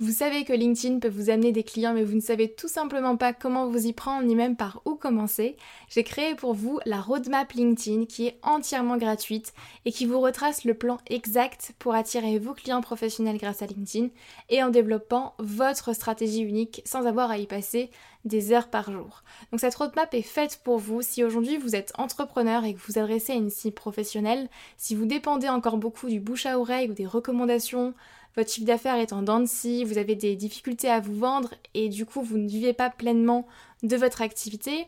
vous savez que LinkedIn peut vous amener des clients mais vous ne savez tout simplement pas comment vous y prendre ni même par où commencer. J'ai créé pour vous la roadmap LinkedIn qui est entièrement gratuite et qui vous retrace le plan exact pour attirer vos clients professionnels grâce à LinkedIn et en développant votre stratégie unique sans avoir à y passer des heures par jour. Donc cette roadmap est faite pour vous si aujourd'hui vous êtes entrepreneur et que vous adressez à une cible professionnelle, si vous dépendez encore beaucoup du bouche à oreille ou des recommandations votre chiffre d'affaires est en dents de scie, vous avez des difficultés à vous vendre et du coup vous ne vivez pas pleinement de votre activité.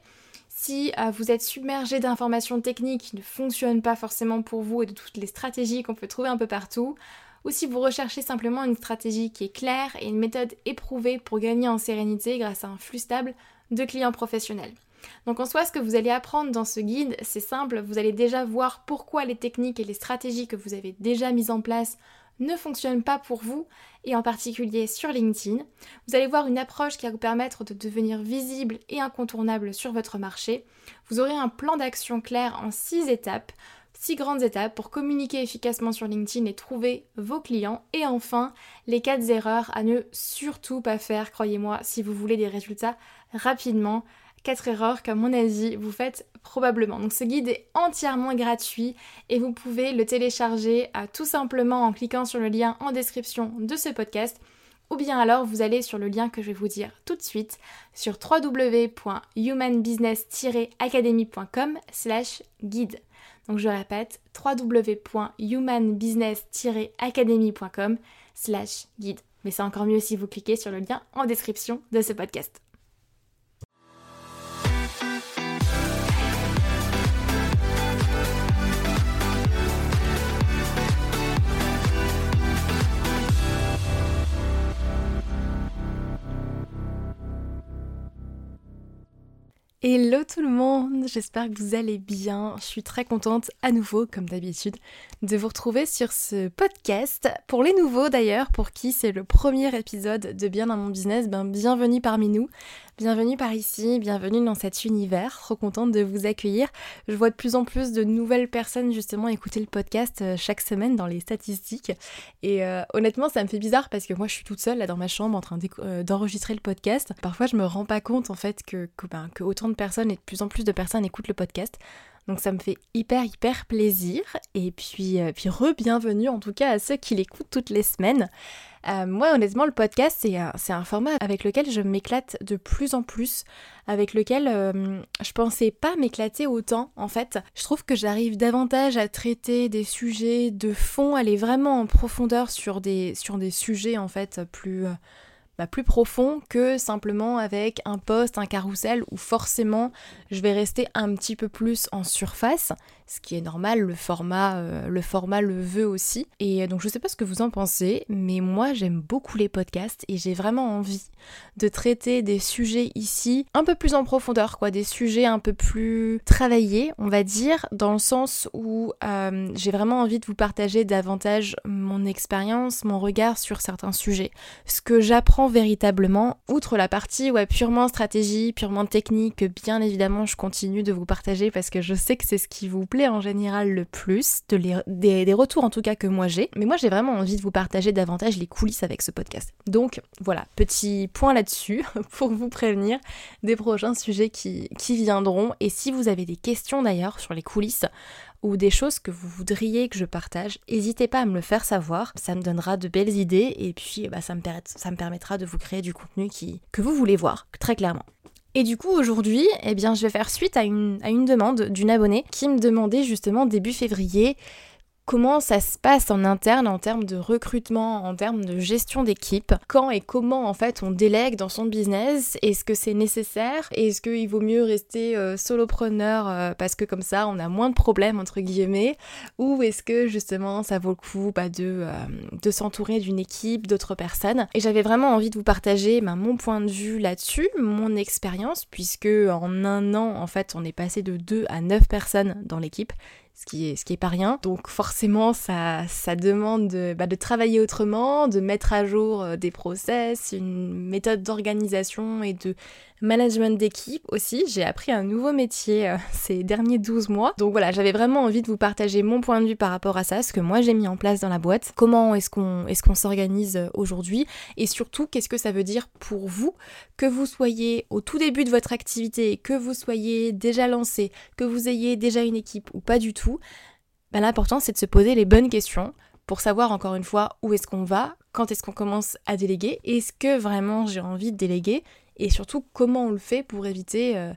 Si euh, vous êtes submergé d'informations techniques qui ne fonctionnent pas forcément pour vous et de toutes les stratégies qu'on peut trouver un peu partout, ou si vous recherchez simplement une stratégie qui est claire et une méthode éprouvée pour gagner en sérénité grâce à un flux stable de clients professionnels. Donc en soi, ce que vous allez apprendre dans ce guide, c'est simple, vous allez déjà voir pourquoi les techniques et les stratégies que vous avez déjà mises en place ne fonctionne pas pour vous, et en particulier sur LinkedIn. Vous allez voir une approche qui va vous permettre de devenir visible et incontournable sur votre marché. Vous aurez un plan d'action clair en six étapes, six grandes étapes pour communiquer efficacement sur LinkedIn et trouver vos clients. Et enfin, les quatre erreurs à ne surtout pas faire, croyez-moi, si vous voulez des résultats rapidement 4 erreurs qu'à mon avis vous faites probablement. Donc ce guide est entièrement gratuit et vous pouvez le télécharger euh, tout simplement en cliquant sur le lien en description de ce podcast ou bien alors vous allez sur le lien que je vais vous dire tout de suite sur www.humanbusiness-academy.com slash guide. Donc je répète www.humanbusiness-academy.com slash guide. Mais c'est encore mieux si vous cliquez sur le lien en description de ce podcast. Hello tout le monde, j'espère que vous allez bien. Je suis très contente à nouveau, comme d'habitude, de vous retrouver sur ce podcast. Pour les nouveaux d'ailleurs, pour qui c'est le premier épisode de Bien dans mon business, ben bienvenue parmi nous. Bienvenue par ici, bienvenue dans cet univers, trop contente de vous accueillir. Je vois de plus en plus de nouvelles personnes justement écouter le podcast euh, chaque semaine dans les statistiques. Et euh, honnêtement, ça me fait bizarre parce que moi je suis toute seule là dans ma chambre en train euh, d'enregistrer le podcast. Parfois je me rends pas compte en fait que, ben, que autant de personnes et de plus en plus de personnes écoutent le podcast. Donc ça me fait hyper hyper plaisir. Et puis, puis re-bienvenue en tout cas à ceux qui l'écoutent toutes les semaines. Euh, moi, honnêtement, le podcast, c'est un, format avec lequel je m'éclate de plus en plus, avec lequel euh, je pensais pas m'éclater autant, en fait. Je trouve que j'arrive davantage à traiter des sujets de fond, aller vraiment en profondeur sur des, sujets, en fait, plus... Euh, bah, plus que simplement avec un post, un carrousel où forcément je vais rester un petit peu plus en surface, ce qui est normal, le format, euh, le format le veut aussi. Et donc je sais pas ce que vous en pensez, mais moi j'aime beaucoup les podcasts et j'ai vraiment envie de traiter des sujets ici un peu plus en profondeur, quoi, des sujets un peu plus travaillés, on va dire, dans le sens où euh, j'ai vraiment envie de vous partager davantage mon expérience, mon regard sur certains sujets, ce que j'apprends véritablement, outre la partie ouais, purement stratégie, purement technique, que bien évidemment je continue de vous partager parce que je sais que c'est ce qui vous plaît en général le plus, de des, retours en tout cas que moi j'ai, mais moi j'ai vraiment envie de vous partager davantage les coulisses avec ce podcast. Donc voilà, petit point là-dessus pour vous prévenir des prochains sujets qui, qui viendront. Et si vous avez des questions d'ailleurs sur les coulisses, ou des choses que vous voudriez que je partage, n'hésitez pas à me le faire savoir. Ça me donnera de belles idées et puis bah, ça, me ça me permettra de vous créer du contenu qui, que vous voulez voir, très clairement. Et du coup aujourd'hui, eh bien, je vais faire suite à une, à une demande d'une abonnée qui me demandait justement début février comment ça se passe en interne en termes de recrutement, en termes de gestion d'équipe, quand et comment en fait on délègue dans son business, est-ce que c'est nécessaire, est-ce qu'il vaut mieux rester euh, solopreneur euh, parce que comme ça on a moins de problèmes entre guillemets, ou est-ce que justement ça vaut le coup bah, de, euh, de s'entourer d'une équipe, d'autres personnes? Et j'avais vraiment envie de vous partager bah, mon point de vue là-dessus, mon expérience, puisque en un an en fait on est passé de 2 à 9 personnes dans l'équipe ce qui est, ce pas rien. Donc forcément, ça, ça demande de, bah, de travailler autrement, de mettre à jour euh, des process, une méthode d'organisation et de management d'équipe aussi. J'ai appris un nouveau métier euh, ces derniers 12 mois. Donc voilà, j'avais vraiment envie de vous partager mon point de vue par rapport à ça, ce que moi j'ai mis en place dans la boîte, comment est-ce qu'on est qu'on s'organise euh, aujourd'hui? Et surtout qu'est-ce que ça veut dire pour vous? Que vous soyez au tout début de votre activité, que vous soyez déjà lancé, que vous ayez déjà une équipe ou pas du tout. Ben, L'important c'est de se poser les bonnes questions pour savoir encore une fois où est-ce qu'on va, quand est-ce qu'on commence à déléguer, est-ce que vraiment j'ai envie de déléguer et surtout comment on le fait pour éviter euh,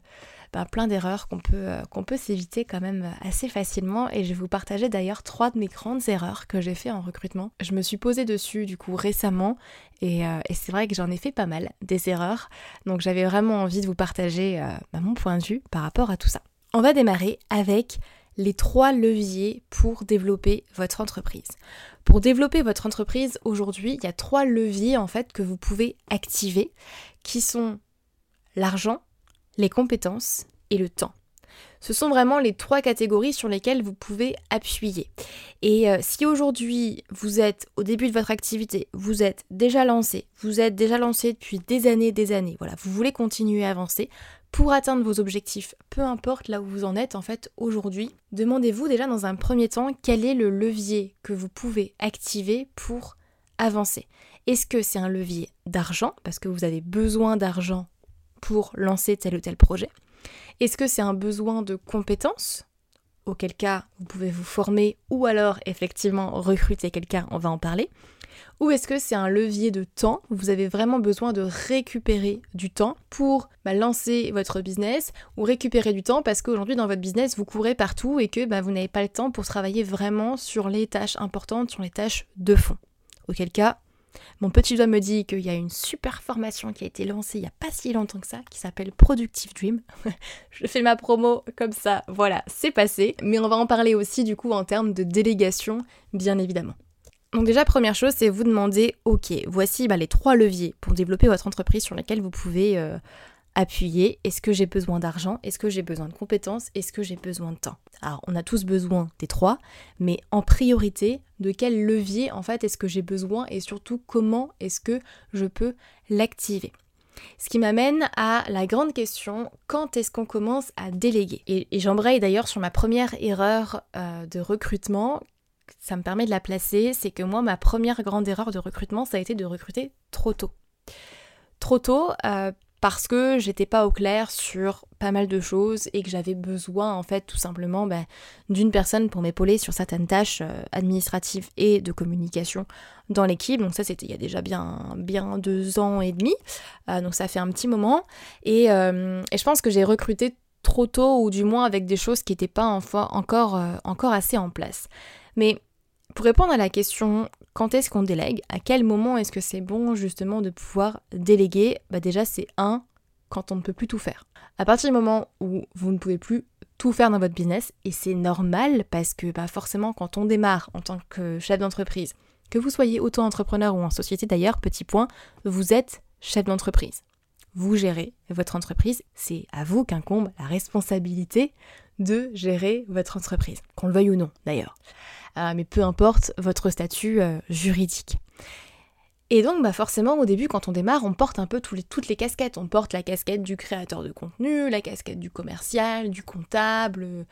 ben, plein d'erreurs qu'on peut, euh, qu'on peut s'éviter quand même assez facilement. Et je vais vous partager d'ailleurs trois de mes grandes erreurs que j'ai fait en recrutement. Je me suis posée dessus du coup récemment et, euh, c'est vrai que j'en ai fait pas mal des erreurs. Donc j'avais vraiment envie de vous partager ben, mon point de vue par rapport à tout ça. On va démarrer avec les trois leviers pour développer votre entreprise. Pour développer votre entreprise aujourd'hui, il y a trois leviers en fait que vous pouvez activer qui sont l'argent, les compétences et le temps. Ce sont vraiment les trois catégories sur lesquelles vous pouvez appuyer. Et euh, si aujourd'hui vous êtes au début de votre activité, vous êtes déjà lancé, vous êtes déjà lancé depuis des années, des années, voilà, vous voulez continuer à avancer pour atteindre vos objectifs, peu importe là où vous en êtes en fait aujourd'hui, demandez-vous déjà dans un premier temps quel est le levier que vous pouvez activer pour avancer. Est-ce que c'est un levier d'argent, parce que vous avez besoin d'argent pour lancer tel ou tel projet? Est-ce que c'est un besoin de compétences auquel cas vous pouvez vous former ou alors effectivement recruter quelqu'un, on va en parler. Ou est-ce que c'est un levier de temps Vous avez vraiment besoin de récupérer du temps pour bah, lancer votre business ou récupérer du temps parce qu'aujourd'hui dans votre business vous courez partout et que bah, vous n'avez pas le temps pour travailler vraiment sur les tâches importantes, sur les tâches de fond. Auquel cas, mon petit doigt me dit qu'il y a une super formation qui a été lancée il n'y a pas si longtemps que ça, qui s'appelle Productive Dream. je fais ma promo comme ça, voilà, c'est passé. Mais on va en parler aussi du coup en termes de délégation, bien évidemment. Donc déjà, première chose, c'est vous demander, ok, voici bah, les trois leviers pour développer votre entreprise sur lesquels vous pouvez euh, appuyer. Est-ce que j'ai besoin d'argent? Est-ce que j'ai besoin de compétences? Est-ce que j'ai besoin de temps? Alors, on a tous besoin des trois, mais en priorité, de quel levier en fait est-ce que j'ai besoin et surtout comment est-ce que je peux l'activer? Ce qui m'amène à la grande question, quand est-ce qu'on commence à déléguer? Et, j'embraye d'ailleurs sur ma première erreur euh, de recrutement, ça me permet de la placer, c'est que moi, ma première grande erreur de recrutement, ça a été de recruter trop tôt. Trop tôt, euh, parce que j'étais pas au clair sur pas mal de choses et que j'avais besoin en fait tout simplement bah, d'une personne pour m'épauler sur certaines tâches euh, administratives et de communication dans l'équipe. Donc ça c'était il y a déjà bien, bien deux ans et demi, euh, donc ça fait un petit moment. Et, euh, et je pense que j'ai recruté trop tôt ou du moins avec des choses qui n'étaient pas encore, encore assez en place. Mais pour répondre à la question quand est-ce qu'on délègue? À quel moment est-ce que c'est bon justement de pouvoir déléguer? Bah déjà c'est un quand on ne peut plus tout faire. À partir du moment où vous ne pouvez plus tout faire dans votre business, et c'est normal parce que bah forcément quand on démarre en tant que chef d'entreprise, que vous soyez auto-entrepreneur ou en société d'ailleurs, petit point, vous êtes chef d'entreprise. Vous gérez votre entreprise, c'est à vous qu'incombe la responsabilité de gérer votre entreprise, qu'on le veuille ou non d'ailleurs. Euh, mais peu importe votre statut euh, juridique. Et donc, bah forcément, au début, quand on démarre, on porte un peu toutes les casquettes. On porte la casquette du créateur de contenu, la casquette du commercial, du comptable,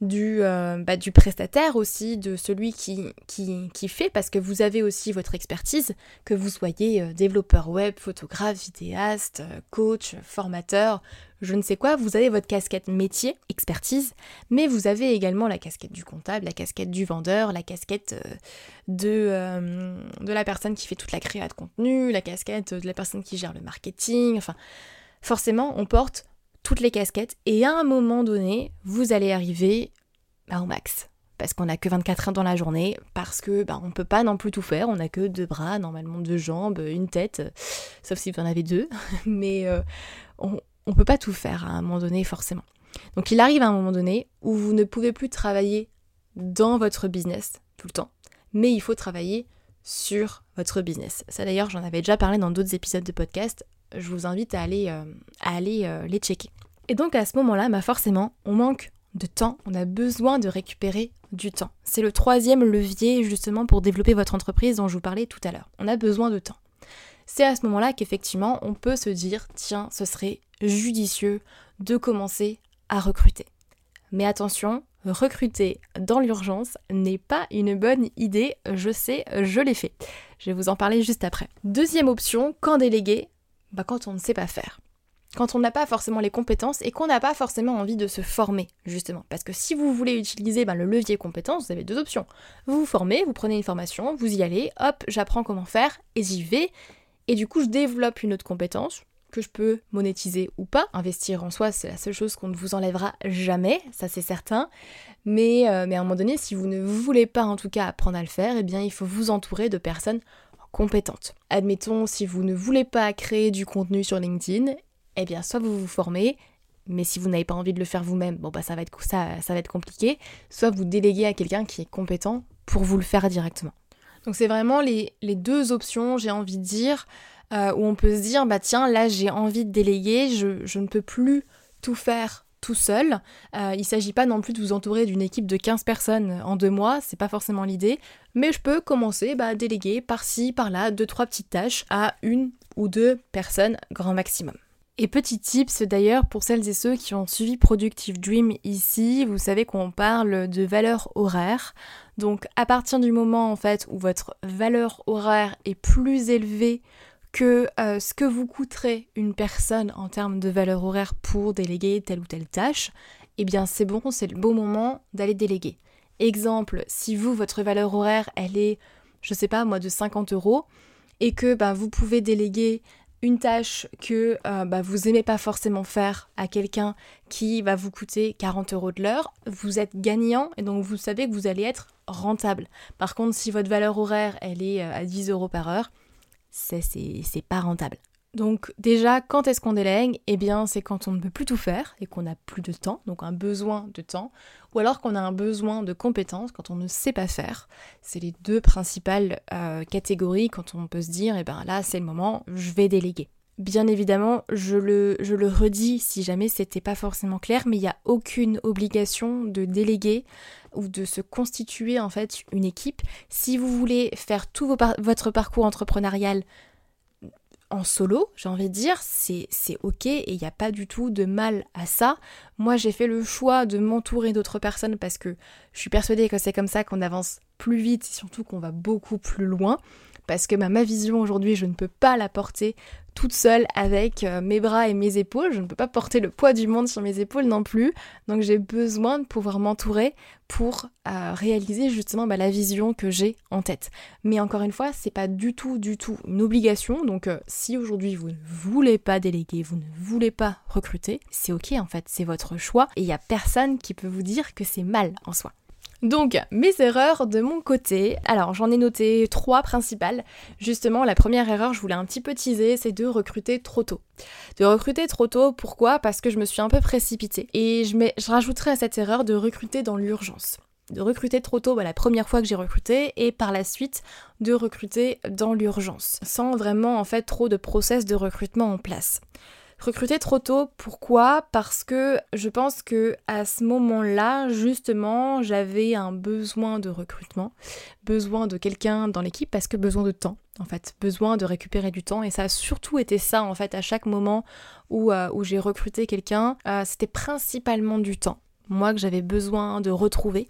du, euh, bah, prestataire aussi, de celui qui, fait, parce que vous avez aussi votre expertise, que vous soyez développeur web, photographe, vidéaste, coach, formateur, je ne sais quoi, vous avez votre casquette métier, expertise, mais vous avez également la casquette du comptable, la casquette du vendeur, la casquette de, de la personne qui fait toute la création de contenu, la casquette de la personne qui gère le marketing, enfin forcément on porte toutes les casquettes et à un moment donné, vous allez arriver bah, au max. parce qu'on n'a que 24 heures dans la journée, parce que bah, on peut pas non plus tout faire, on n'a que deux bras, normalement deux jambes, une tête, sauf si vous en avez deux, mais euh, on, on peut pas tout faire à un moment donné forcément. Donc il arrive à un moment donné où vous ne pouvez plus travailler dans votre business tout le temps, mais il faut travailler sur votre business. Ça d'ailleurs, j'en avais déjà parlé dans d'autres épisodes de podcast. Je vous invite à aller, euh, euh, les checker. Et donc à ce moment-là, bah forcément, on manque de temps, on a besoin de récupérer du temps. C'est le troisième levier justement pour développer votre entreprise dont je vous parlais tout à l'heure. On a besoin de temps. C'est à ce moment-là qu'effectivement on peut se dire tiens, ce serait judicieux de commencer à recruter. Mais attention, recruter dans l'urgence n'est pas une bonne idée, je sais, je l'ai fait. Je vais vous en parler juste après. Deuxième option, quand déléguer bah, Quand on ne sait pas faire. Quand on n'a pas forcément les compétences et qu'on n'a pas forcément envie de se former, justement. Parce que si vous voulez utiliser bah, le levier compétences, vous avez deux options. Vous vous formez, vous prenez une formation, vous y allez, hop, j'apprends comment faire et j'y vais. Et du coup, je développe une autre compétence, que je peux monétiser ou pas. Investir en soi, c'est la seule chose qu'on ne vous enlèvera jamais, ça c'est certain. Mais, euh, mais à un moment donné, si vous ne voulez pas en tout cas apprendre à le faire, eh bien il faut vous entourer de personnes compétentes. Admettons, si vous ne voulez pas créer du contenu sur LinkedIn, eh bien soit vous vous formez, mais si vous n'avez pas envie de le faire vous-même, bon bah ça va être ça, ça va être compliqué, soit vous déléguez à quelqu'un qui est compétent pour vous le faire directement. Donc c'est vraiment les, deux options, j'ai envie de dire. Euh, où on peut se dire, bah tiens, là j'ai envie de déléguer, je, ne peux plus tout faire tout seul. Euh, il ne s'agit pas non plus de vous entourer d'une équipe de 15 personnes en deux mois, c'est pas forcément l'idée, mais je peux commencer bah, à déléguer par-ci, par-là, deux, trois petites tâches à une ou deux personnes grand maximum. Et petit tips d'ailleurs pour celles et ceux qui ont suivi Productive Dream ici, vous savez qu'on parle de valeur horaire. Donc à partir du moment en fait où votre valeur horaire est plus élevée que euh, ce que vous coûterait une personne en termes de valeur horaire pour déléguer telle ou telle tâche, eh bien c'est bon, c'est le beau moment d'aller déléguer. Exemple, si vous, votre valeur horaire, elle est, je sais pas moi, de 50 euros, et que bah, vous pouvez déléguer une tâche que euh, bah, vous aimez pas forcément faire à quelqu'un qui va vous coûter 40 euros de l'heure, vous êtes gagnant et donc vous savez que vous allez être rentable. Par contre, si votre valeur horaire elle est euh, à 10 euros par heure, c'est pas rentable. Donc déjà, quand est-ce qu'on délègue? Eh bien, c'est quand on ne peut plus tout faire et qu'on n'a plus de temps, donc un besoin de temps, ou alors qu'on a un besoin de compétences quand on ne sait pas faire. C'est les deux principales euh, catégories quand on peut se dire, eh bien là, c'est le moment, je vais déléguer. Bien évidemment, je le, je le redis si jamais c'était pas forcément clair, mais il n'y a aucune obligation de déléguer ou de se constituer en fait une équipe. Si vous voulez faire tout votre parcours entrepreneurial en solo, j'ai envie de dire, c'est ok et il n'y a pas du tout de mal à ça. Moi j'ai fait le choix de m'entourer d'autres personnes parce que je suis persuadée que c'est comme ça qu'on avance plus vite et surtout qu'on va beaucoup plus loin parce que bah, ma vision aujourd'hui, je ne peux pas la porter toute seule avec euh, mes bras et mes épaules. Je ne peux pas porter le poids du monde sur mes épaules non plus. Donc j'ai besoin de pouvoir m'entourer pour euh, réaliser justement bah, la vision que j'ai en tête. Mais encore une fois, c'est pas du tout, du tout une obligation. Donc euh, si aujourd'hui vous ne voulez pas déléguer, vous ne voulez pas recruter, c'est ok en fait, c'est votre choix et il n'y a personne qui peut vous dire que c'est mal en soi. Donc, mes erreurs de mon côté. Alors, j'en ai noté trois principales. Justement, la première erreur, je voulais un petit peu teaser, c'est de recruter trop tôt. De recruter trop tôt, pourquoi? Parce que je me suis un peu précipitée. Et je, je rajouterai à cette erreur de recruter dans l'urgence de recruter trop tôt bah, la première fois que j'ai recruté et par la suite de recruter dans l'urgence sans vraiment en fait trop de process de recrutement en place. Recruter trop tôt, pourquoi? Parce que je pense que à ce moment-là, justement, j'avais un besoin de recrutement, besoin de quelqu'un dans l'équipe parce que besoin de temps, en fait, besoin de récupérer du temps. Et ça a surtout été ça en fait à chaque moment où, euh, où j'ai recruté quelqu'un, euh, c'était principalement du temps moi que j'avais besoin de retrouver,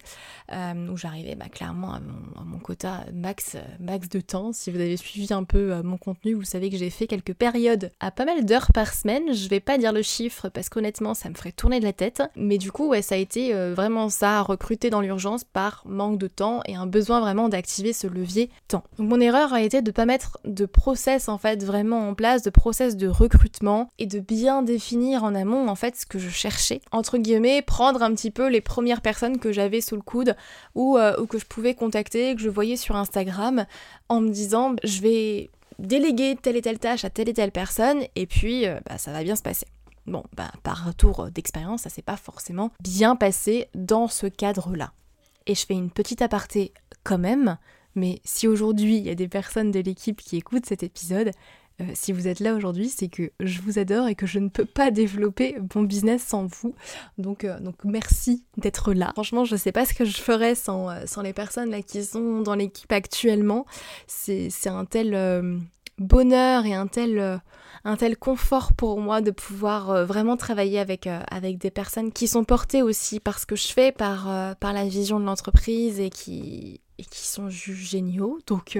euh, où j'arrivais bah, clairement à mon, quota max, max de temps. Si vous avez suivi un peu euh, mon contenu, vous savez que j'ai fait quelques périodes à pas mal d'heures par semaine. Je vais pas dire le chiffre parce qu'honnêtement ça me ferait tourner de la tête, mais du coup ouais ça a été euh, vraiment ça, recruter dans l'urgence par manque de temps et un besoin vraiment d'activer ce levier temps. Donc mon erreur a été de pas mettre de process en fait vraiment en place, de process de recrutement et de bien définir en amont en fait ce que je cherchais. Entre guillemets, prendre un petit peu les premières personnes que j'avais sous le coude ou, euh, ou que je pouvais contacter, que je voyais sur Instagram, en me disant je vais déléguer telle et telle tâche à telle et telle personne, et puis euh, bah, ça va bien se passer. Bon, bah, par retour d'expérience, ça s'est pas forcément bien passé dans ce cadre-là. Et je fais une petite aparté quand même, mais si aujourd'hui il y a des personnes de l'équipe qui écoutent cet épisode, euh, si vous êtes là aujourd'hui, c'est que je vous adore et que je ne peux pas développer mon business sans vous. Donc, euh, donc merci d'être là. Franchement, je ne sais pas ce que je ferais sans, euh, sans les personnes là qui sont dans l'équipe actuellement. C'est un tel bonheur et un tel, un tel confort pour moi de pouvoir vraiment travailler avec, avec des personnes qui sont portées aussi par ce que je fais, par, par la vision de l'entreprise et qui, et qui sont géniaux. Donc,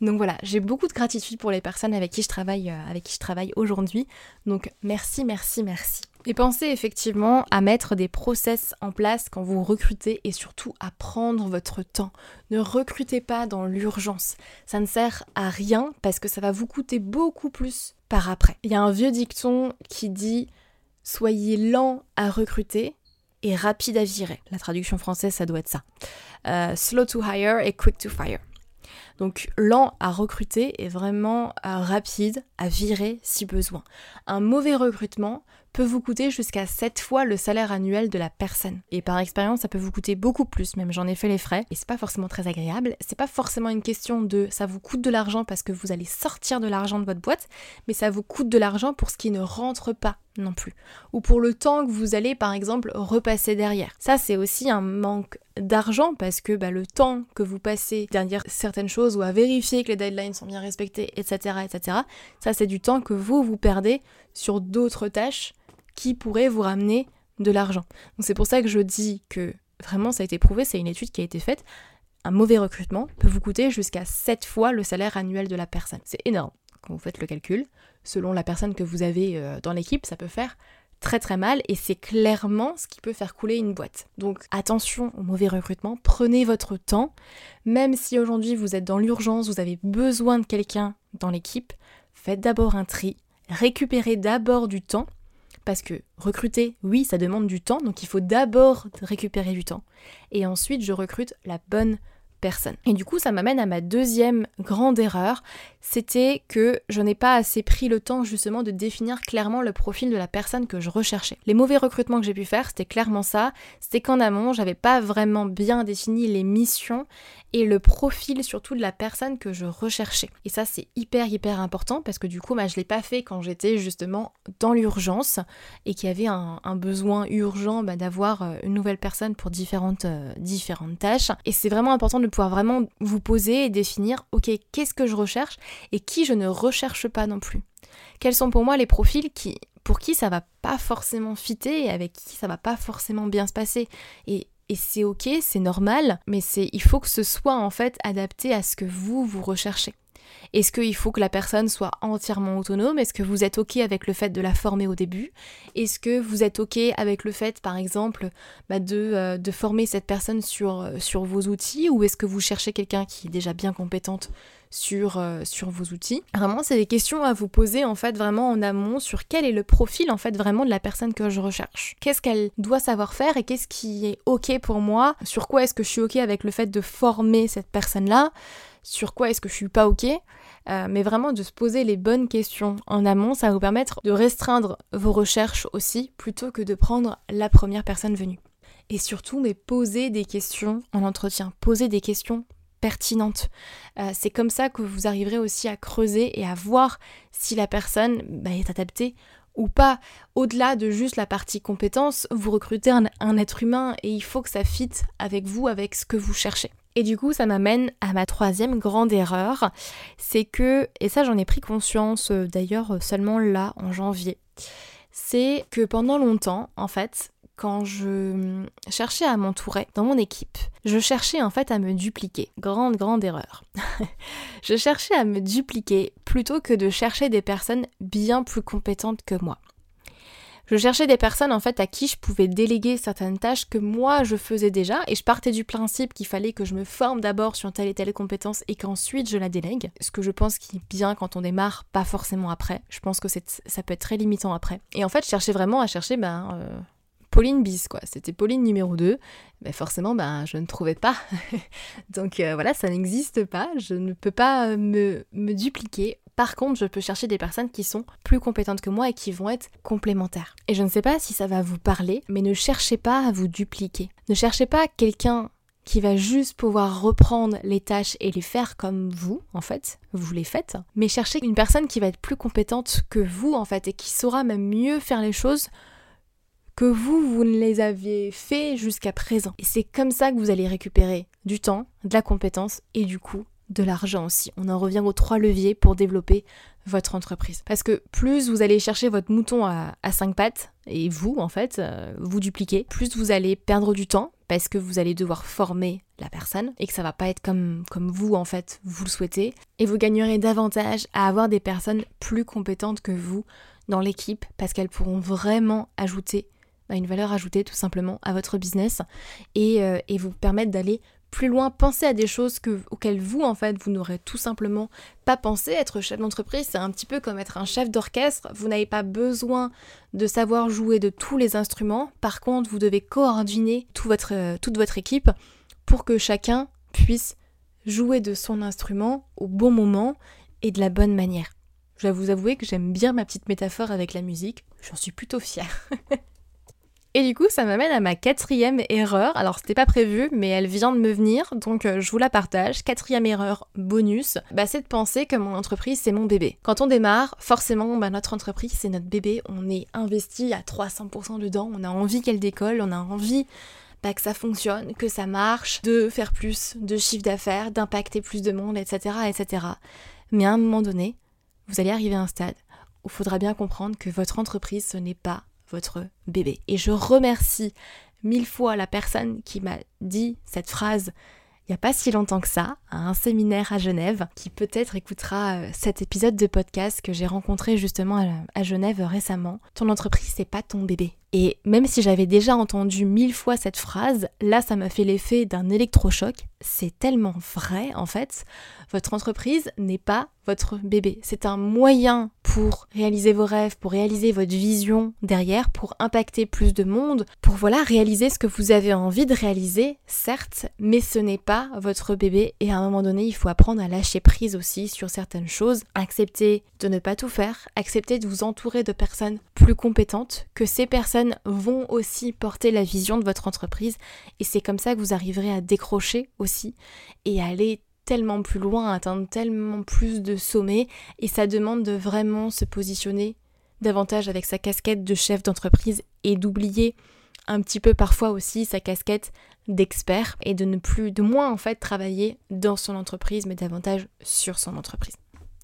donc voilà, j'ai beaucoup de gratitude pour les personnes avec qui je travaille, euh, avec qui je travaille aujourd'hui. Donc merci, merci, merci. Et pensez effectivement à mettre des process en place quand vous recrutez et surtout à prendre votre temps. Ne recrutez pas dans l'urgence. Ça ne sert à rien parce que ça va vous coûter beaucoup plus par après. Il y a un vieux dicton qui dit Soyez lent à recruter et rapide à virer. La traduction française, ça doit être ça. Euh, slow to hire et quick to fire. Donc lent à recruter et vraiment euh, rapide à virer si besoin. Un mauvais recrutement peut vous coûter jusqu'à 7 fois le salaire annuel de la personne. Et par expérience, ça peut vous coûter beaucoup plus, même j'en ai fait les frais, et c'est pas forcément très agréable. C'est pas forcément une question de ça vous coûte de l'argent parce que vous allez sortir de l'argent de votre boîte, mais ça vous coûte de l'argent pour ce qui ne rentre pas non plus. Ou pour le temps que vous allez par exemple repasser derrière. Ça c'est aussi un manque d'argent parce que bah, le temps que vous passez derrière certaines choses ou à vérifier que les deadlines sont bien respectées, etc. etc. ça c'est du temps que vous vous perdez sur d'autres tâches qui pourrait vous ramener de l'argent. C'est pour ça que je dis que vraiment ça a été prouvé, c'est une étude qui a été faite. Un mauvais recrutement peut vous coûter jusqu'à 7 fois le salaire annuel de la personne. C'est énorme quand vous faites le calcul. Selon la personne que vous avez euh, dans l'équipe, ça peut faire très très mal et c'est clairement ce qui peut faire couler une boîte. Donc attention au mauvais recrutement, prenez votre temps, même si aujourd'hui vous êtes dans l'urgence, vous avez besoin de quelqu'un dans l'équipe, faites d'abord un tri, récupérez d'abord du temps parce que recruter, oui, ça demande du temps, donc il faut d'abord récupérer du temps. Et ensuite, je recrute la bonne personne. Et du coup, ça m'amène à ma deuxième grande erreur, c'était que je n'ai pas assez pris le temps justement de définir clairement le profil de la personne que je recherchais. Les mauvais recrutements que j'ai pu faire, c'était clairement ça, c'était qu'en amont, j'avais pas vraiment bien défini les missions et le profil surtout de la personne que je recherchais. Et ça, c'est hyper hyper important parce que du coup, bah, je l'ai pas fait quand j'étais justement dans l'urgence et qu'il y avait un, besoin urgent bah, d'avoir euh, une nouvelle personne pour différentes, euh, différentes tâches. Et c'est vraiment important de pouvoir vraiment vous poser et définir, ok, qu'est-ce que je recherche et qui je ne recherche pas non plus. Quels sont pour moi les profils qui, pour qui ça va pas forcément fitter et avec qui ça va pas forcément bien se passer. Et, et c'est ok, c'est normal, mais c'est il faut que ce soit en fait adapté à ce que vous vous recherchez. Est-ce qu'il faut que la personne soit entièrement autonome? Est-ce que vous êtes OK avec le fait de la former au début? Est-ce que vous êtes OK avec le fait, par exemple, bah, euh, de, former cette personne sur, euh, sur vos outils? Ou est-ce que vous cherchez quelqu'un qui est déjà bien compétente sur, euh, sur vos outils? Vraiment, c'est des questions à vous poser en fait vraiment en amont sur quel est le profil en fait vraiment de la personne que je recherche. Qu'est-ce qu'elle doit savoir faire et qu'est-ce qui est ok pour moi? Sur quoi est-ce que je suis ok avec le fait de former cette personne-là? Sur quoi est-ce que je suis pas ok euh, mais vraiment de se poser les bonnes questions en amont, ça va vous permettre de restreindre vos recherches aussi, plutôt que de prendre la première personne venue. Et surtout, mais poser des questions en entretien, poser des questions pertinentes. Euh, c'est comme ça que vous arriverez aussi à creuser et à voir si la personne bah, est adaptée ou pas. Au-delà de juste la partie compétence, vous recrutez un, être humain et il faut que ça fitte avec vous, avec ce que vous cherchez. Et du coup, ça m'amène à ma troisième grande erreur, c'est que, et ça j'en ai pris conscience euh, d'ailleurs seulement là, en janvier, c'est que pendant longtemps, en fait, quand je cherchais à m'entourer dans mon équipe, je cherchais en fait à me dupliquer. Grande, grande erreur. je cherchais à me dupliquer plutôt que de chercher des personnes bien plus compétentes que moi. Je cherchais des personnes en fait à qui je pouvais déléguer certaines tâches que moi je faisais déjà et je partais du principe qu'il fallait que je me forme d'abord sur telle et telle compétence et qu'ensuite je la délègue. Ce que je pense qui est bien quand on démarre, pas forcément après. Je pense que ça peut être très limitant après. Et en fait, je cherchais vraiment à chercher ben, euh, Pauline bis, quoi. C'était Pauline numéro 2. Ben forcément, ben, je ne trouvais pas. Donc euh, voilà, ça n'existe pas. Je ne peux pas me, me dupliquer. Par contre, je peux chercher des personnes qui sont plus compétentes que moi et qui vont être complémentaires. Et je ne sais pas si ça va vous parler, mais ne cherchez pas à vous dupliquer. Ne cherchez pas quelqu'un qui va juste pouvoir reprendre les tâches et les faire comme vous, en fait, vous les faites, mais cherchez une personne qui va être plus compétente que vous, en fait, et qui saura même mieux faire les choses que vous, vous ne les aviez fait jusqu'à présent. Et c'est comme ça que vous allez récupérer du temps, de la compétence et du coup de l'argent aussi. On en revient aux trois leviers pour développer votre entreprise. Parce que plus vous allez chercher votre mouton à, cinq pattes, et vous en fait, euh, vous dupliquez, plus vous allez perdre du temps parce que vous allez devoir former la personne et que ça va pas être comme, vous en fait, vous le souhaitez. Et vous gagnerez davantage à avoir des personnes plus compétentes que vous dans l'équipe parce qu'elles pourront vraiment ajouter bah, une valeur ajoutée tout simplement à votre business et, euh, et vous permettre d'aller plus loin, pensez à des choses que, auxquelles vous, en fait, vous n'aurez tout simplement pas pensé. Être chef d'entreprise, c'est un petit peu comme être un chef d'orchestre. Vous n'avez pas besoin de savoir jouer de tous les instruments. Par contre, vous devez coordonner toute votre équipe pour que chacun puisse jouer de son instrument au bon moment et de la bonne manière. Je dois vous avouer que j'aime bien ma petite métaphore avec la musique. J'en suis plutôt fière. Et du coup, ça m'amène à ma quatrième erreur. Alors, c'était pas prévu, mais elle vient de me venir, donc euh, je vous la partage. Quatrième erreur bonus, bah, c'est de penser que mon entreprise, c'est mon bébé. Quand on démarre, forcément, bah, notre entreprise, c'est notre bébé. On est investi à 300% dedans. On a envie qu'elle décolle, on a envie bah, que ça fonctionne, que ça marche, de faire plus de chiffre d'affaires, d'impacter plus de monde, etc., etc. Mais à un moment donné, vous allez arriver à un stade où il faudra bien comprendre que votre entreprise, ce n'est pas votre bébé. Et je remercie mille fois la personne qui m'a dit cette phrase il n'y a pas si longtemps que ça, à un séminaire à Genève, qui peut-être écoutera euh, cet épisode de podcast que j'ai rencontré justement à Genève récemment. Ton entreprise, c'est pas ton bébé. Et même si j'avais déjà entendu mille fois cette phrase, là ça m'a fait l'effet d'un électrochoc. C'est tellement vrai en fait. Votre entreprise n'est pas votre bébé. C'est un moyen pour réaliser vos rêves, pour réaliser votre vision derrière, pour impacter plus de monde, pour voilà réaliser ce que vous avez envie de réaliser, certes, mais ce n'est pas votre bébé et à un moment donné il faut apprendre à lâcher prise aussi sur certaines choses, accepter de ne pas tout faire, accepter de vous entourer de personnes plus compétentes, que ces personnes vont aussi porter la vision de votre entreprise et c'est comme ça que vous arriverez à décrocher aussi et aller tellement plus loin, atteindre tellement plus de sommets et ça demande de vraiment se positionner davantage avec sa casquette de chef d'entreprise et d'oublier un petit peu parfois aussi sa casquette d'expert et de ne plus de moins en fait travailler dans son entreprise mais davantage sur son entreprise.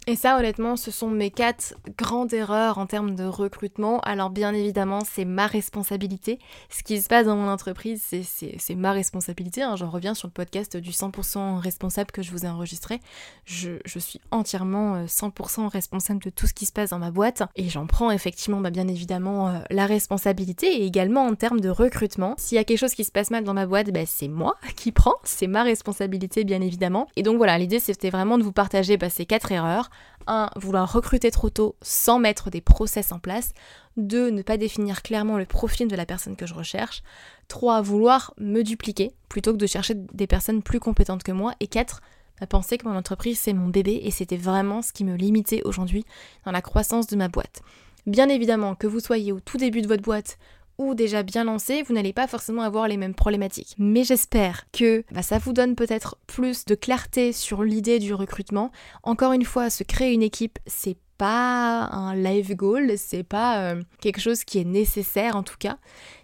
Et ça, honnêtement, ce sont mes quatre grandes erreurs en termes de recrutement. Alors, bien évidemment, c'est ma responsabilité. Ce qui se passe dans mon entreprise, c'est ma responsabilité. Hein. J'en reviens sur le podcast du 100% responsable que je vous ai enregistré. Je, suis entièrement 100% euh, responsable de tout ce qui se passe dans ma boîte. Et j'en prends effectivement, bah, bien évidemment, euh, la responsabilité. Et également en termes de recrutement. S'il y a quelque chose qui se passe mal dans ma boîte, bah, c'est moi qui prends. C'est ma responsabilité, bien évidemment. Et donc voilà, l'idée, c'était vraiment de vous partager bah, ces quatre erreurs. 1. Vouloir recruter trop tôt sans mettre des process en place. 2. Ne pas définir clairement le profil de la personne que je recherche. 3. Vouloir me dupliquer plutôt que de chercher des personnes plus compétentes que moi. Et 4. Penser que mon entreprise c'est mon bébé et c'était vraiment ce qui me limitait aujourd'hui dans la croissance de ma boîte. Bien évidemment, que vous soyez au tout début de votre boîte ou déjà bien lancé, vous n'allez pas forcément avoir les mêmes problématiques. Mais j'espère que bah, ça vous donne peut-être plus de clarté sur l'idée du recrutement. Encore une fois, se créer une équipe, c'est pas un live goal, c'est pas euh, quelque chose qui est nécessaire en tout cas.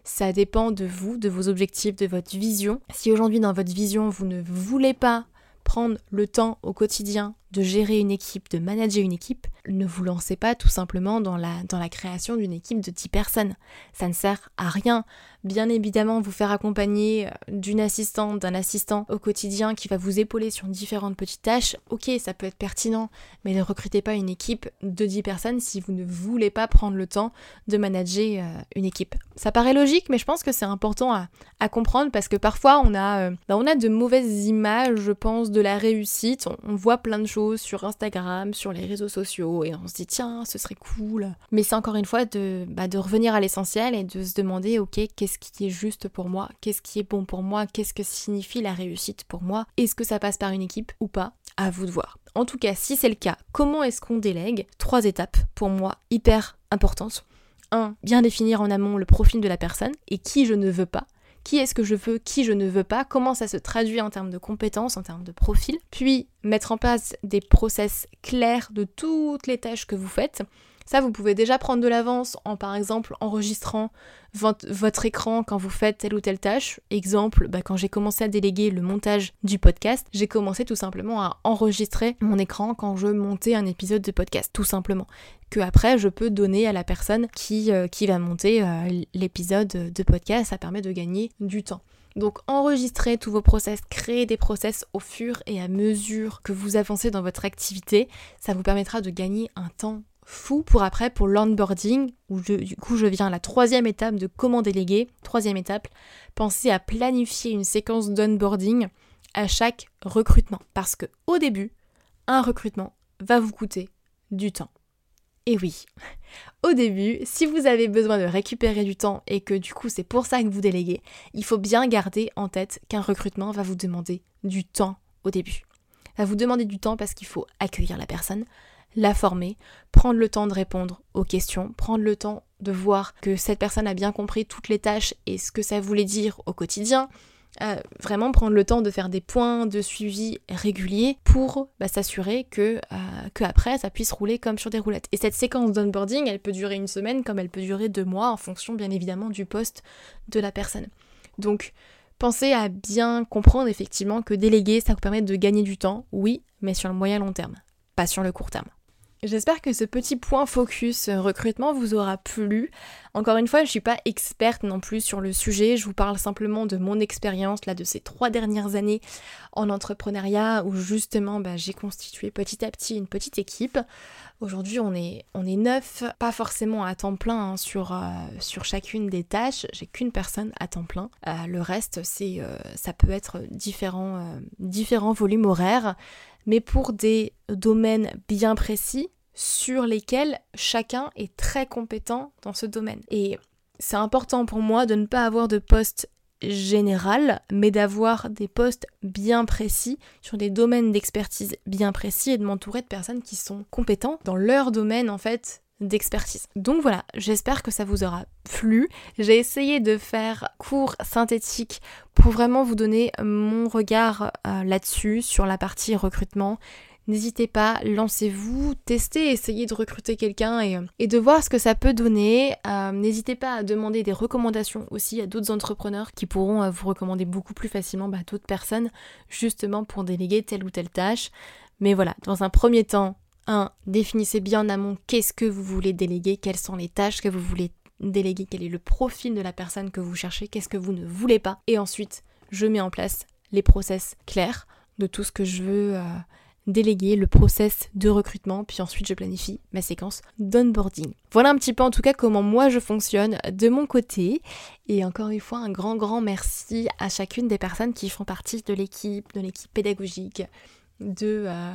Ça dépend de vous, de vos objectifs, de votre vision. Si aujourd'hui dans votre vision vous ne voulez pas prendre le temps au quotidien de gérer une équipe, de manager une équipe, ne vous lancez pas tout simplement dans la, création d'une équipe de 10 personnes. Ça ne sert à rien. Bien évidemment, vous faire accompagner euh, d'une assistante, d'un assistant au quotidien qui va vous épauler sur différentes petites tâches, ok, ça peut être pertinent, mais ne recrutez pas une équipe de 10 personnes si vous ne voulez pas prendre le temps de manager euh, une équipe. Ça paraît logique, mais je pense que c'est important à, comprendre parce que parfois on a, euh, bah, on a de mauvaises images, je pense, de la réussite. on voit plein de choses sur Instagram, sur les réseaux sociaux, et on se dit tiens, ce serait cool. Mais c'est encore une fois de, bah, de revenir à l'essentiel et de se demander ok, qu'est-ce qui est juste pour moi, qu'est-ce qui est bon pour moi, qu'est-ce que signifie la réussite pour moi, est-ce que ça passe par une équipe ou pas, à vous de voir. En tout cas, si c'est le cas, comment est-ce qu'on délègue? Trois étapes pour moi hyper importantes. 1. Bien définir en amont le profil de la personne et qui je ne veux pas qui est-ce que je veux, qui je ne veux pas, comment ça se traduit en termes de compétences, en termes de profil, puis mettre en place des process clairs de toutes les tâches que vous faites. Ça, vous pouvez déjà prendre de l'avance en, par exemple, enregistrant votre, écran quand vous faites telle ou telle tâche. Exemple, bah, quand j'ai commencé à déléguer le montage du podcast, j'ai commencé tout simplement à enregistrer mon écran quand je montais un épisode de podcast, tout simplement. Que après, je peux donner à la personne qui, euh, va monter euh, l'épisode de podcast. Ça permet de gagner du temps. Donc enregistrez tous vos process, créez des process au fur et à mesure que vous avancez dans votre activité. Ça vous permettra de gagner un temps fou pour après, pour l'onboarding, où du coup je viens à la troisième étape de comment déléguer. Troisième étape, pensez à planifier une séquence d'onboarding à chaque recrutement. Parce que au début, un recrutement va vous coûter du temps. Et oui, au début, si vous avez besoin de récupérer du temps et que du coup c'est pour ça que vous déléguez, il faut bien garder en tête qu'un recrutement va vous demander du temps au début. Va vous demander du temps parce qu'il faut accueillir la personne, la former, prendre le temps de répondre aux questions, prendre le temps de voir que cette personne a bien compris toutes les tâches et ce que ça voulait dire au quotidien. Euh, vraiment prendre le temps de faire des points de suivi réguliers pour bah, s'assurer que, euh, que après ça puisse rouler comme sur des roulettes. Et cette séquence d'onboarding, elle peut durer une semaine comme elle peut durer deux mois en fonction bien évidemment du poste de la personne. Donc pensez à bien comprendre effectivement que déléguer ça vous permet de gagner du temps, oui, mais sur le moyen long terme, pas sur le court terme. J'espère que ce petit point focus euh, recrutement vous aura plu. Encore une fois, je ne suis pas experte non plus sur le sujet, je vous parle simplement de mon expérience là de ces trois dernières années en entrepreneuriat où justement bah, j'ai constitué petit à petit une petite équipe. Aujourd'hui on est, on est neuf, pas forcément à temps plein hein, sur, euh, sur chacune des tâches, j'ai qu'une personne à temps plein. Euh, le reste c'est ça peut être différents, différents volumes horaires mais pour des domaines bien précis sur lesquels chacun est très compétent dans ce domaine. Et c'est important pour moi de ne pas avoir de poste général, mais d'avoir des postes bien précis sur des domaines d'expertise bien précis et de m'entourer de personnes qui sont compétentes dans leur domaine en fait d'expertise. Donc voilà, j'espère que ça vous aura plu. J'ai essayé de faire court, synthétique, pour vraiment vous donner mon regard euh, là-dessus, sur la partie recrutement. N'hésitez pas, lancez-vous, testez, essayez de recruter quelqu'un et, et, de voir ce que ça peut donner. Euh, n'hésitez pas à demander des recommandations aussi à d'autres entrepreneurs qui pourront euh, vous recommander beaucoup plus facilement bah, d'autres personnes justement pour déléguer telle ou telle tâche. Mais voilà, dans un premier temps, 1. Définissez bien en amont qu'est-ce que vous voulez déléguer, quelles sont les tâches que vous voulez déléguer, quel est le profil de la personne que vous cherchez, qu'est-ce que vous ne voulez pas. Et ensuite, je mets en place les process clairs de tout ce que je veux euh, déléguer, le process de recrutement, puis ensuite je planifie ma séquence d'onboarding. Voilà un petit peu en tout cas comment moi je fonctionne de mon côté. Et encore une fois, un grand grand merci à chacune des personnes qui font partie de l'équipe, de l'équipe pédagogique, de... Euh,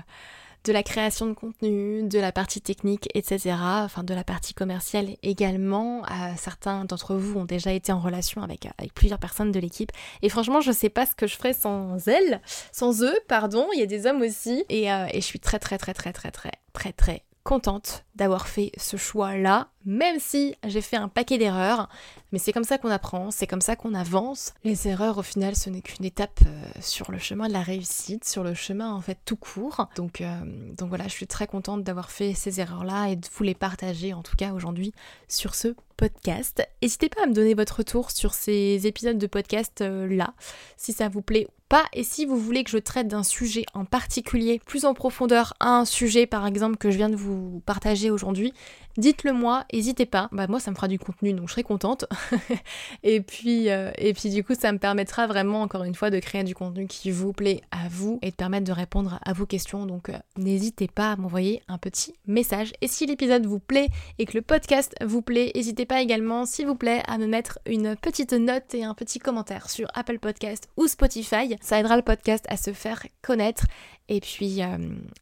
de la création de contenu, de la partie technique, etc. Enfin, de la partie commerciale également. Euh, certains d'entre vous ont déjà été en relation avec, avec plusieurs personnes de l'équipe. Et franchement, je sais pas ce que je ferais sans elles, sans eux, pardon. Il y a des hommes aussi. Et, euh, et je suis très, très, très, très, très, très, très, très contente d'avoir fait ce choix-là, même si j'ai fait un paquet d'erreurs. Mais c'est comme ça qu'on apprend, c'est comme ça qu'on avance. Les erreurs, au final, ce n'est qu'une étape euh, sur le chemin de la réussite, sur le chemin en fait tout court. Donc, euh, donc voilà, je suis très contente d'avoir fait ces erreurs-là et de vous les partager en tout cas aujourd'hui sur ce podcast. N'hésitez pas à me donner votre retour sur ces épisodes de podcast euh, là, si ça vous plaît Et si vous voulez que je traite d'un sujet en particulier, plus en profondeur, un sujet par exemple que je viens de vous partager aujourd'hui, dites-le moi, n'hésitez pas. Bah moi ça me fera du contenu donc je serai contente. et puis euh, et puis du coup ça me permettra vraiment encore une fois de créer du contenu qui vous plaît à vous et de permettre de répondre à vos questions. Donc euh, n'hésitez pas à m'envoyer un petit message. Et si l'épisode vous plaît et que le podcast vous plaît, n'hésitez pas également s'il vous plaît à me mettre une petite note et un petit commentaire sur Apple Podcast ou Spotify. Ça aidera le podcast à se faire connaître Et puis,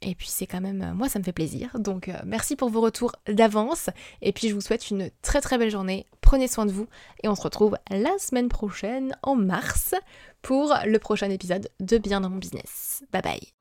et puis c'est quand même, moi ça me fait plaisir. Donc merci pour vos retours d'avance. Et puis je vous souhaite une très très belle journée. Prenez soin de vous et on se retrouve la semaine prochaine en mars pour le prochain épisode de Bien dans mon business. Bye bye